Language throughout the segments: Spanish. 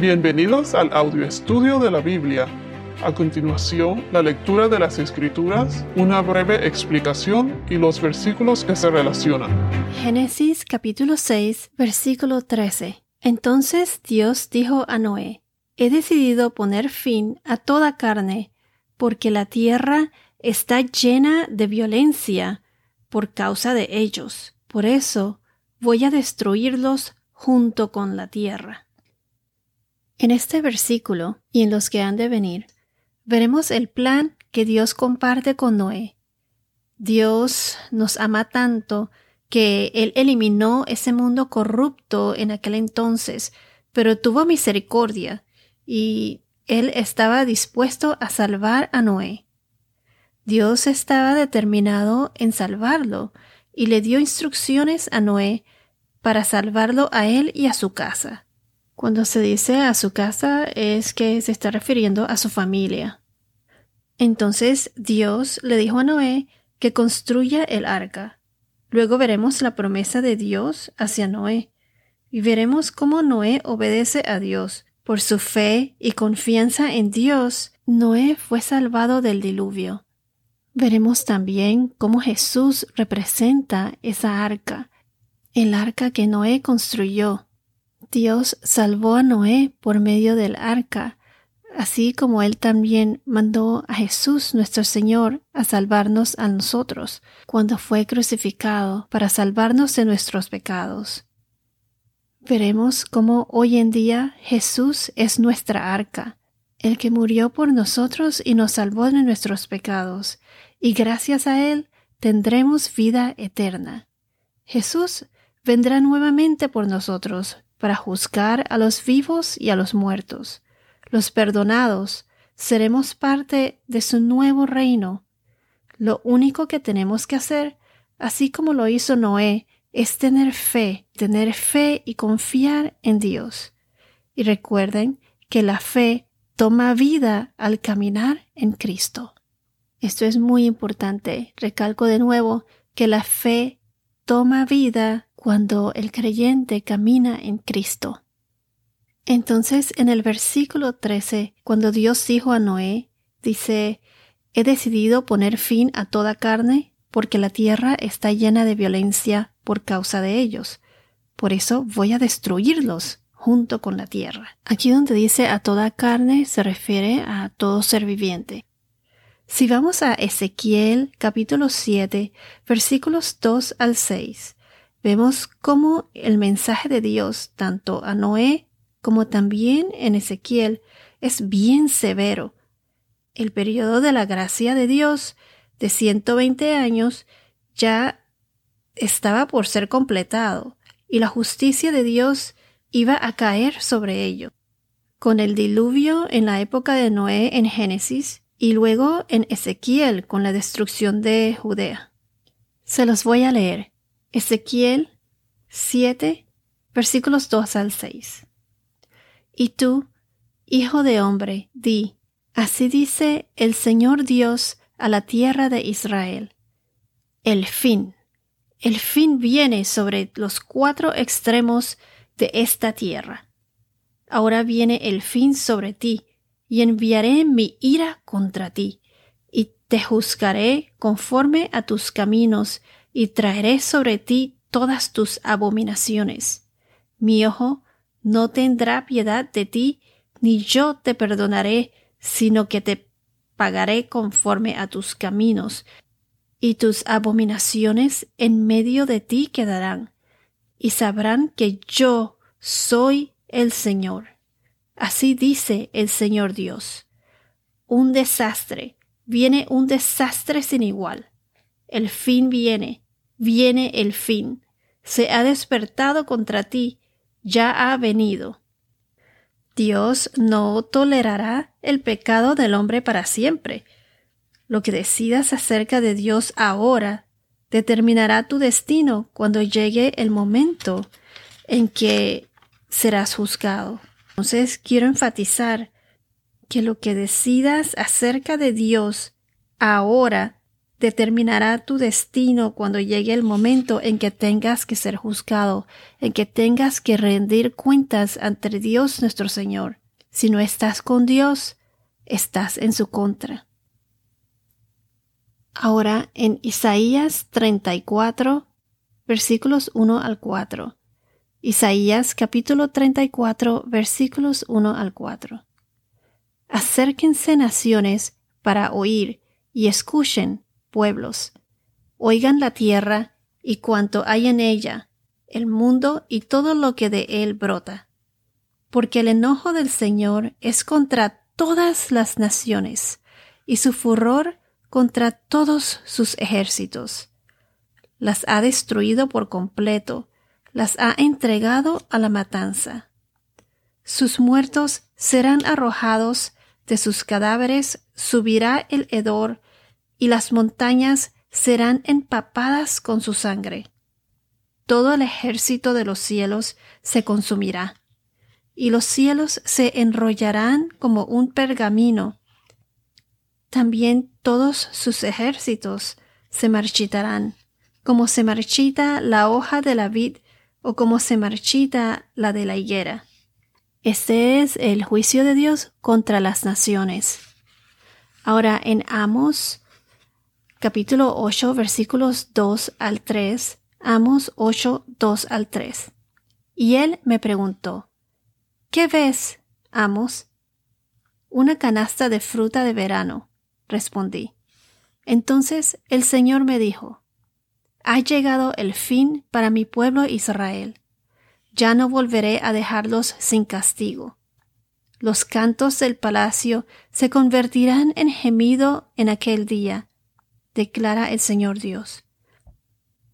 Bienvenidos al audio estudio de la Biblia. A continuación, la lectura de las Escrituras, una breve explicación y los versículos que se relacionan. Génesis capítulo 6, versículo 13. Entonces Dios dijo a Noé, He decidido poner fin a toda carne, porque la tierra está llena de violencia por causa de ellos. Por eso voy a destruirlos junto con la tierra. En este versículo y en los que han de venir, veremos el plan que Dios comparte con Noé. Dios nos ama tanto que Él eliminó ese mundo corrupto en aquel entonces, pero tuvo misericordia y Él estaba dispuesto a salvar a Noé. Dios estaba determinado en salvarlo y le dio instrucciones a Noé para salvarlo a él y a su casa. Cuando se dice a su casa es que se está refiriendo a su familia. Entonces Dios le dijo a Noé que construya el arca. Luego veremos la promesa de Dios hacia Noé y veremos cómo Noé obedece a Dios. Por su fe y confianza en Dios, Noé fue salvado del diluvio. Veremos también cómo Jesús representa esa arca, el arca que Noé construyó Dios salvó a Noé por medio del arca, así como Él también mandó a Jesús nuestro Señor a salvarnos a nosotros cuando fue crucificado para salvarnos de nuestros pecados. Veremos cómo hoy en día Jesús es nuestra arca, el que murió por nosotros y nos salvó de nuestros pecados, y gracias a Él tendremos vida eterna. Jesús vendrá nuevamente por nosotros para juzgar a los vivos y a los muertos. Los perdonados seremos parte de su nuevo reino. Lo único que tenemos que hacer, así como lo hizo Noé, es tener fe, tener fe y confiar en Dios. Y recuerden que la fe toma vida al caminar en Cristo. Esto es muy importante. Recalco de nuevo que la fe toma vida cuando el creyente camina en Cristo. Entonces, en el versículo 13, cuando Dios dijo a Noé, dice, He decidido poner fin a toda carne, porque la tierra está llena de violencia por causa de ellos. Por eso voy a destruirlos junto con la tierra. Aquí donde dice a toda carne se refiere a todo ser viviente. Si vamos a Ezequiel capítulo 7, versículos 2 al 6, vemos cómo el mensaje de Dios, tanto a Noé como también en Ezequiel, es bien severo. El periodo de la gracia de Dios de 120 años ya estaba por ser completado y la justicia de Dios iba a caer sobre ello. Con el diluvio en la época de Noé en Génesis y luego en Ezequiel con la destrucción de Judea. Se los voy a leer. Ezequiel 7, versículos 2 al 6. Y tú, hijo de hombre, di, así dice el Señor Dios a la tierra de Israel. El fin, el fin viene sobre los cuatro extremos de esta tierra. Ahora viene el fin sobre ti, y enviaré mi ira contra ti, y te juzgaré conforme a tus caminos, y traeré sobre ti todas tus abominaciones. Mi ojo no tendrá piedad de ti, ni yo te perdonaré, sino que te pagaré conforme a tus caminos, y tus abominaciones en medio de ti quedarán, y sabrán que yo soy el Señor. Así dice el Señor Dios. Un desastre, viene un desastre sin igual el fin viene, viene el fin. Se ha despertado contra ti, ya ha venido. Dios no tolerará el pecado del hombre para siempre. Lo que decidas acerca de Dios ahora determinará tu destino cuando llegue el momento en que serás juzgado. Entonces quiero enfatizar que lo que decidas acerca de Dios ahora determinará tu destino cuando llegue el momento en que tengas que ser juzgado, en que tengas que rendir cuentas ante Dios nuestro Señor. Si no estás con Dios, estás en su contra. Ahora en Isaías 34, versículos 1 al 4. Isaías capítulo 34, versículos 1 al 4. Acérquense naciones para oír y escuchen pueblos. Oigan la tierra y cuanto hay en ella, el mundo y todo lo que de él brota. Porque el enojo del Señor es contra todas las naciones, y su furor contra todos sus ejércitos. Las ha destruido por completo, las ha entregado a la matanza. Sus muertos serán arrojados, de sus cadáveres subirá el hedor, y las montañas serán empapadas con su sangre. Todo el ejército de los cielos se consumirá, y los cielos se enrollarán como un pergamino. También todos sus ejércitos se marchitarán, como se marchita la hoja de la vid o como se marchita la de la higuera. Este es el juicio de Dios contra las naciones. Ahora en Amos capítulo 8, versículos 2 al 3, Amos 8, 2 al 3. Y él me preguntó, ¿Qué ves, Amos? Una canasta de fruta de verano, respondí. Entonces el Señor me dijo, Ha llegado el fin para mi pueblo Israel. Ya no volveré a dejarlos sin castigo. Los cantos del palacio se convertirán en gemido en aquel día, declara el Señor Dios.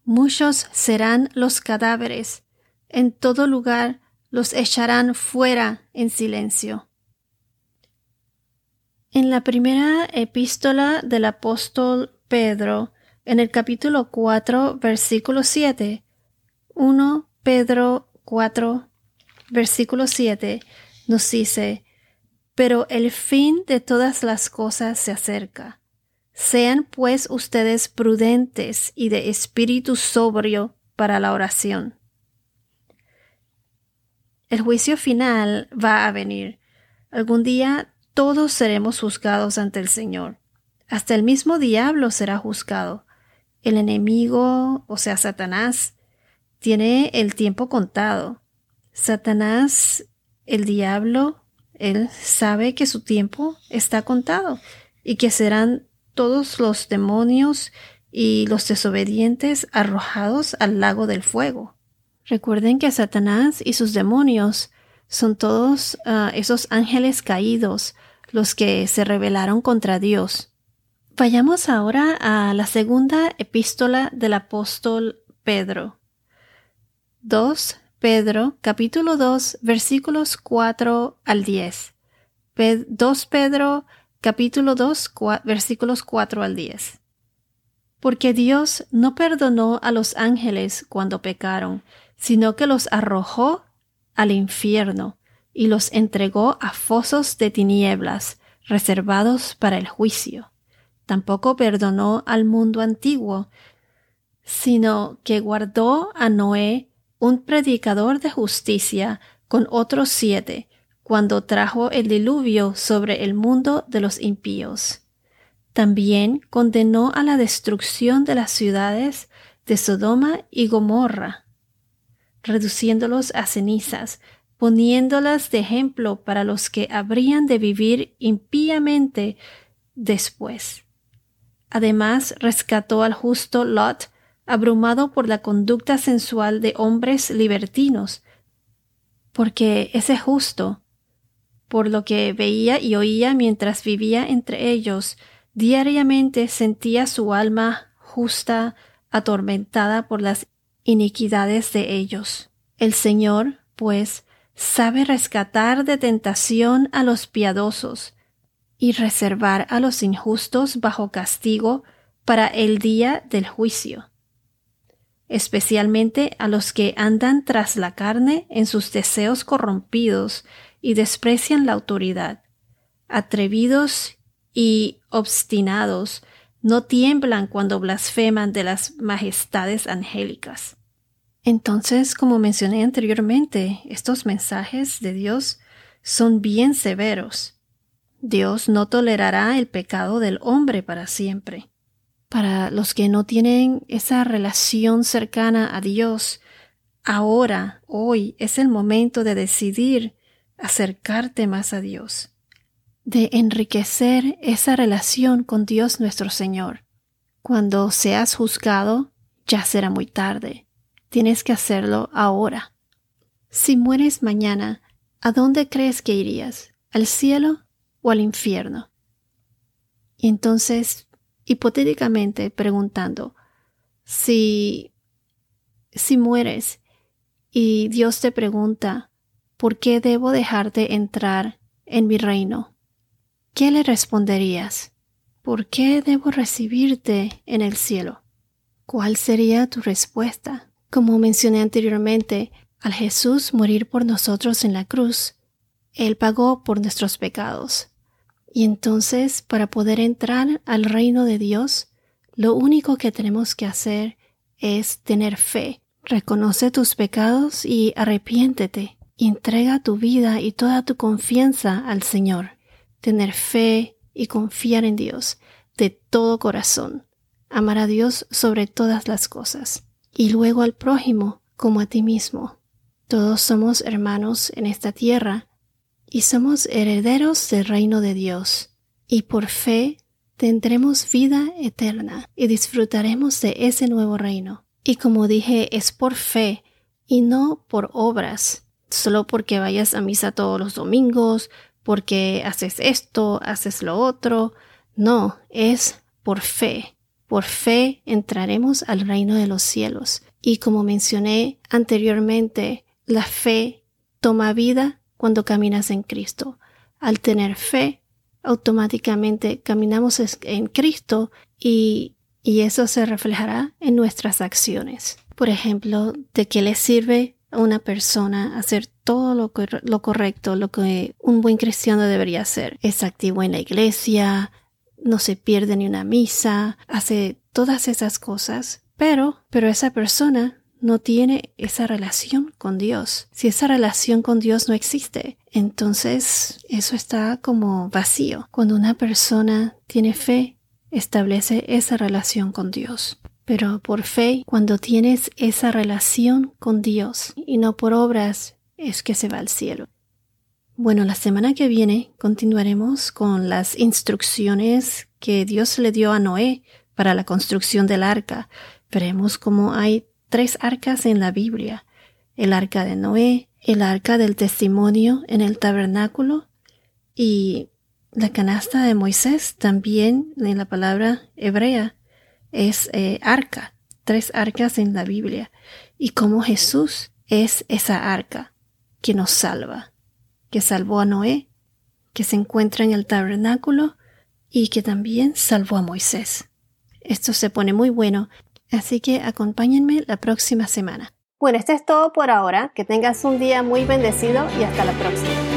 Muchos serán los cadáveres, en todo lugar los echarán fuera en silencio. En la primera epístola del apóstol Pedro, en el capítulo 4, versículo 7, 1 Pedro 4, versículo 7, nos dice, Pero el fin de todas las cosas se acerca sean pues ustedes prudentes y de espíritu sobrio para la oración. El juicio final va a venir. Algún día todos seremos juzgados ante el Señor. Hasta el mismo diablo será juzgado. El enemigo, o sea, Satanás, tiene el tiempo contado. Satanás, el diablo, él sabe que su tiempo está contado y que serán todos los demonios y los desobedientes arrojados al lago del fuego. Recuerden que Satanás y sus demonios son todos ah, esos ángeles caídos, los que se rebelaron contra Dios. Vayamos ahora a la segunda epístola del apóstol Pedro. 2 Pedro, capítulo 2, versículos 4 al 10. 2 Pedro, capítulo 2, versículos 4 al 10. Porque Dios no perdonó a los ángeles cuando pecaron, sino que los arrojó al infierno y los entregó a fosos de tinieblas, reservados para el juicio. Tampoco perdonó al mundo antiguo, sino que guardó a Noé, un predicador de justicia, con otros siete, cuando trajo el diluvio sobre el mundo de los impíos. También condenó a la destrucción de las ciudades de Sodoma y Gomorra, reduciéndolos a cenizas, poniéndolas de ejemplo para los que habrían de vivir impíamente después. Además, rescató al justo Lot, abrumado por la conducta sensual de hombres libertinos, porque ese justo por lo que veía y oía mientras vivía entre ellos, diariamente sentía su alma justa atormentada por las iniquidades de ellos. El Señor, pues, sabe rescatar de tentación a los piadosos y reservar a los injustos bajo castigo para el día del juicio, especialmente a los que andan tras la carne en sus deseos corrompidos y desprecian la autoridad. Atrevidos y obstinados, no tiemblan cuando blasfeman de las majestades angélicas. Entonces, como mencioné anteriormente, estos mensajes de Dios son bien severos. Dios no tolerará el pecado del hombre para siempre. Para los que no tienen esa relación cercana a Dios, ahora, hoy, es el momento de decidir acercarte más a Dios, de enriquecer esa relación con Dios nuestro Señor. Cuando seas juzgado, ya será muy tarde. Tienes que hacerlo ahora. Si mueres mañana, ¿a dónde crees que irías? ¿Al cielo o al infierno? Y entonces, hipotéticamente preguntando, si, si mueres y Dios te pregunta, ¿por qué debo dejarte entrar en mi reino? ¿Qué le responderías? ¿Por qué debo recibirte en el cielo? ¿Cuál sería tu respuesta? Como mencioné anteriormente, al Jesús morir por nosotros en la cruz, Él pagó por nuestros pecados. Y entonces, para poder entrar al reino de Dios, lo único que tenemos que hacer es tener fe. Reconoce tus pecados y arrepiéntete. Entrega tu vida y toda tu confianza al Señor. Tener fe y confiar en Dios de todo corazón. Amar a Dios sobre todas las cosas. Y luego al prójimo como a ti mismo. Todos somos hermanos en esta tierra y somos herederos del reino de Dios. Y por fe tendremos vida eterna y disfrutaremos de ese nuevo reino. Y como dije, es por fe y no por obras solo porque vayas a misa todos los domingos, porque haces esto, haces lo otro. No, es por fe. Por fe entraremos al reino de los cielos. Y como mencioné anteriormente, la fe toma vida cuando caminas en Cristo. Al tener fe, automáticamente caminamos en Cristo y, y eso se reflejará en nuestras acciones. Por ejemplo, ¿de qué le sirve a una persona hacer todo lo, lo correcto, lo que un buen cristiano debería hacer. Es activo en la iglesia, no se pierde ni una misa, hace todas esas cosas, pero, pero esa persona no tiene esa relación con Dios. Si esa relación con Dios no existe, entonces eso está como vacío. Cuando una persona tiene fe, establece esa relación con Dios. Pero por fe, cuando tienes esa relación con Dios y no por obras, es que se va al cielo. Bueno, la semana que viene continuaremos con las instrucciones que Dios le dio a Noé para la construcción del arca. Veremos cómo hay tres arcas en la Biblia. El arca de Noé, el arca del testimonio en el tabernáculo y la canasta de Moisés también en la palabra hebrea es eh, arca, tres arcas en la Biblia, y cómo Jesús es esa arca que nos salva, que salvó a Noé, que se encuentra en el tabernáculo y que también salvó a Moisés. Esto se pone muy bueno, así que acompáñenme la próxima semana. Bueno, esto es todo por ahora. Que tengas un día muy bendecido y hasta la próxima.